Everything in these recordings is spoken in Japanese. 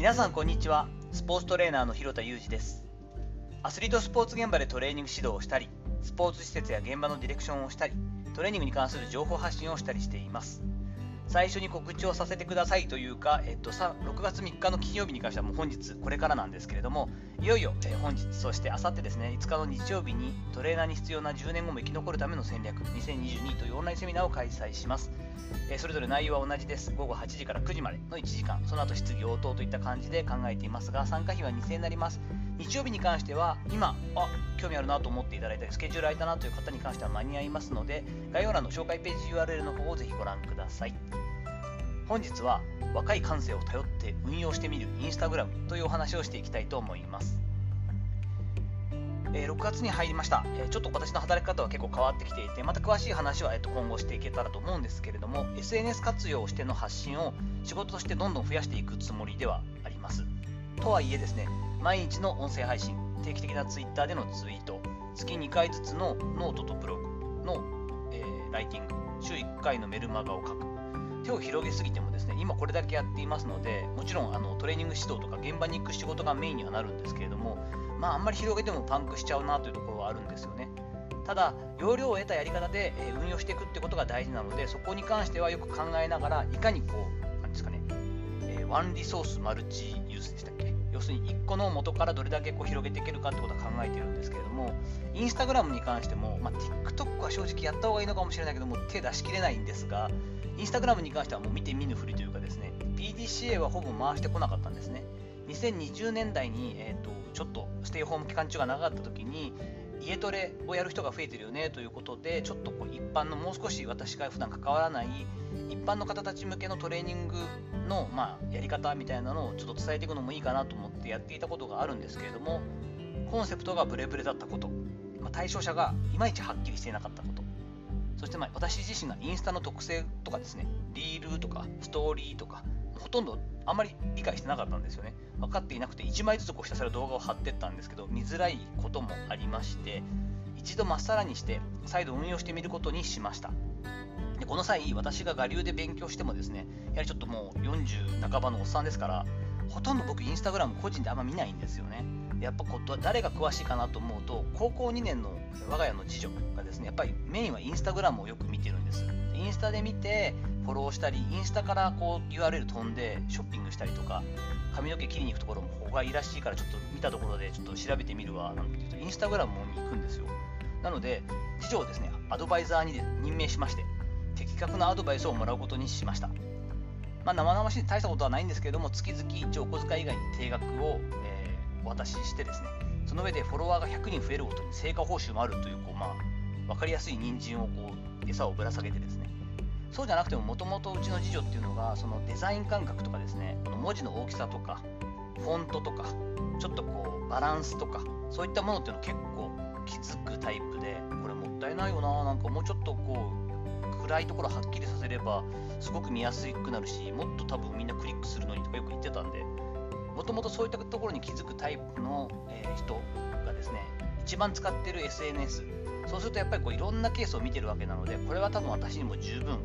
皆さんこんにちは。スポーツトレーナーの広田裕二です。アスリートスポーツ現場でトレーニング指導をしたりスポーツ施設や現場のディレクションをしたりトレーニングに関する情報発信をしたりしています。最初に告知をさせてくださいというか、えっと、6月3日の金曜日に関してはもう本日これからなんですけれどもいよいよ、え本日そしてあさってですね5日の日曜日にトレーナーに必要な10年後も生き残るための戦略2022というオンラインセミナーを開催します。えそれぞれ内容は同じです。午後8時から9時までの1時間、その後質疑応答といった感じで考えていますが、参加費は2000円になります。日曜日に関しては、今、あ興味あるなと思っていただいたり、スケジュール空いたなという方に関しては間に合いますので、概要欄の紹介ページ URL の方をぜひご覧ください。本日は、若い感性を頼って運用してみるインスタグラムというお話をしていきたいと思います。えー、6月に入りました、えー、ちょっと私の働き方は結構変わってきていて、また詳しい話は、えー、と今後していけたらと思うんですけれども、SNS 活用しての発信を仕事としてどんどん増やしていくつもりではあります。とはいえですね、毎日の音声配信、定期的な Twitter でのツイート、月2回ずつのノートとブログの、えー、ライティング、週1回のメルマガを書く、手を広げすぎてもですね、今これだけやっていますので、もちろんあのトレーニング指導とか現場に行く仕事がメインにはなるんですけれども、まあ、あんまり広げてもパンクしちゃうなというところはあるんですよね。ただ、要領を得たやり方で、運用していくってことが大事なので、そこに関してはよく考えながら、いかにこう、なんですかね、えー、ワンリソースマルチユースでしたっけ？要するに1個の元からどれだけこう広げていけるかってことは考えているんですけれども、インスタグラムに関しても、まあ、TikTok は正直やった方がいいのかもしれないけども、手出しきれないんですが、インスタグラムに関してはもう見て見ぬふりというかですね、PDCA はほぼ回してこなかったんですね。2020年代に、えーと、ちょっとステイホーム期間中が長かった時に家トレをやる人が増えてるよねということでちょっとこう一般のもう少し私が普段関わらない一般の方たち向けのトレーニングの、まあ、やり方みたいなのをちょっと伝えていくのもいいかなと思ってやっていたことがあるんですけれどもコンセプトがブレブレだったこと、まあ、対象者がいまいちはっきりしていなかったこと。そしてまあ私自身がインスタの特性とかですねリールとかストーリーとかほとんどあんまり理解してなかったんですよね。分かっていなくて1枚ずつこうひたすら動画を貼ってったんですけど見づらいこともありまして一度まっさらにして再度運用してみることにしました。でこの際私が我流で勉強してもですねやはりちょっともう40半ばのおっさんですからほとんど僕インスタグラム個人であんま見ないんですよね。やっぱこ誰が詳しいかなと思うと高校2年の我が家の次女がですねやっぱりメインはインスタグラムをよく見てるんですインスタで見てフォローしたり、インスタからこう URL 飛んでショッピングしたりとか、髪の毛切りに行くところもここがいいらしいからちょっと見たところでちょっと調べてみるわなんて言うと、インスタグラムに行くんですよ。なので、次女をですね、アドバイザーに任命しまして、的確なアドバイスをもらうことにしました。まあ、生々しい大したことはないんですけれども、月々一応お小遣い以外に定額を、えー、お渡ししてですね、その上でフォロワーが100人増えるごとに成果報酬もあるという、こうまあ、分かりやすい人参をこう餌をぶら下げてですね、そうじゃなくてももともとうちの次女っていうのがそのデザイン感覚とかですね文字の大きさとかフォントとかちょっとこうバランスとかそういったものっていうの結構気づくタイプでこれもったいないよななんかもうちょっとこう暗いところはっきりさせればすごく見やすくなるしもっと多分みんなクリックするのにとかよく言ってたんでもともとそういったところに気づくタイプの、えー、人がですね一番使ってる SNS そうするとやっぱりこういろんなケースを見てるわけなのでこれは多分私にも十分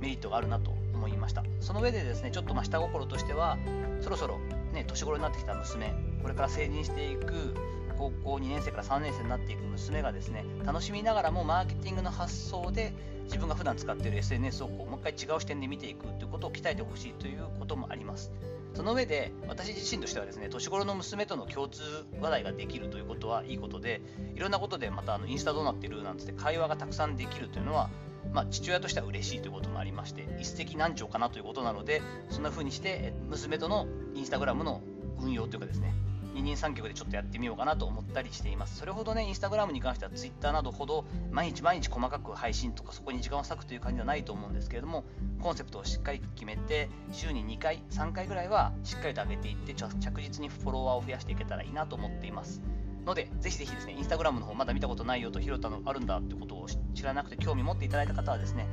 メリットがあるなと思いました。その上でですね、ちょっとま下心としては、そろそろね、年頃になってきた娘、これから成人していく高校2年生から3年生になっていく娘がですね、楽しみながらもマーケティングの発想で自分が普段使っている SNS をこうもう一回違う視点で見ていくということを鍛えてほしいということもあります。その上で私自身としてはですね年頃の娘との共通話題ができるということはいいことでいろんなことでまたあのインスタどうなってるなんつって会話がたくさんできるというのはまあ、父親としては嬉しいということもありまして、一石何鳥かなということなので、そんな風にして、娘とのインスタグラムの運用というかですね、二人三脚でちょっとやってみようかなと思ったりしています。それほどね、インスタグラムに関しては Twitter などほど毎日毎日細かく配信とかそこに時間を割くという感じではないと思うんですけれども、コンセプトをしっかり決めて、週に2回、3回ぐらいはしっかりと上げていって、着実にフォロワーを増やしていけたらいいなと思っています。ので、ぜひぜひですね、インスタグラムの方まだ見たことないよと、ひろたのあるんだってことを知らなくて興味持っていただいた方はですね、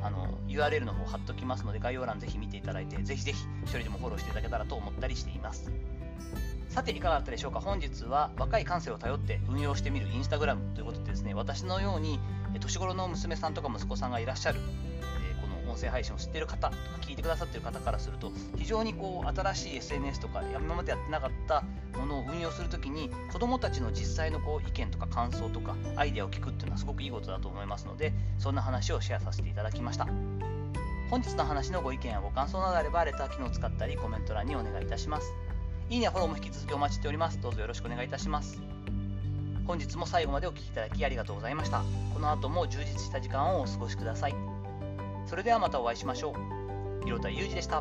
あの URL の方貼っておきますので、概要欄ぜひ見ていただいて、ぜひぜひ一人でもフォローしていただけたらと思ったりしています。さて、いかがだったでしょうか？本日は若い感性を頼って運用してみるインスタグラムということでですね、私のように年頃の娘さんとか息子さんがいらっしゃる、えこの音声配信を知っている方とか聞いてくださってる方からすると非常にこう新しい SNS とか今までやってなかったものを運用するときに子どもたちの実際のこう意見とか感想とかアイデアを聞くっていうのはすごくいいことだと思いますのでそんな話をシェアさせていただきました。本日の話のご意見やご感想などあればレター機能を使ったりコメント欄にお願いいたします。いいねやフォローも引き続きお待ちしております。どうぞよろしくお願いいたします。本日も最後までお聴きいただきありがとうございました。この後も充実した時間をお過ごしください。それではまたお会いしましょう。広田裕二でした。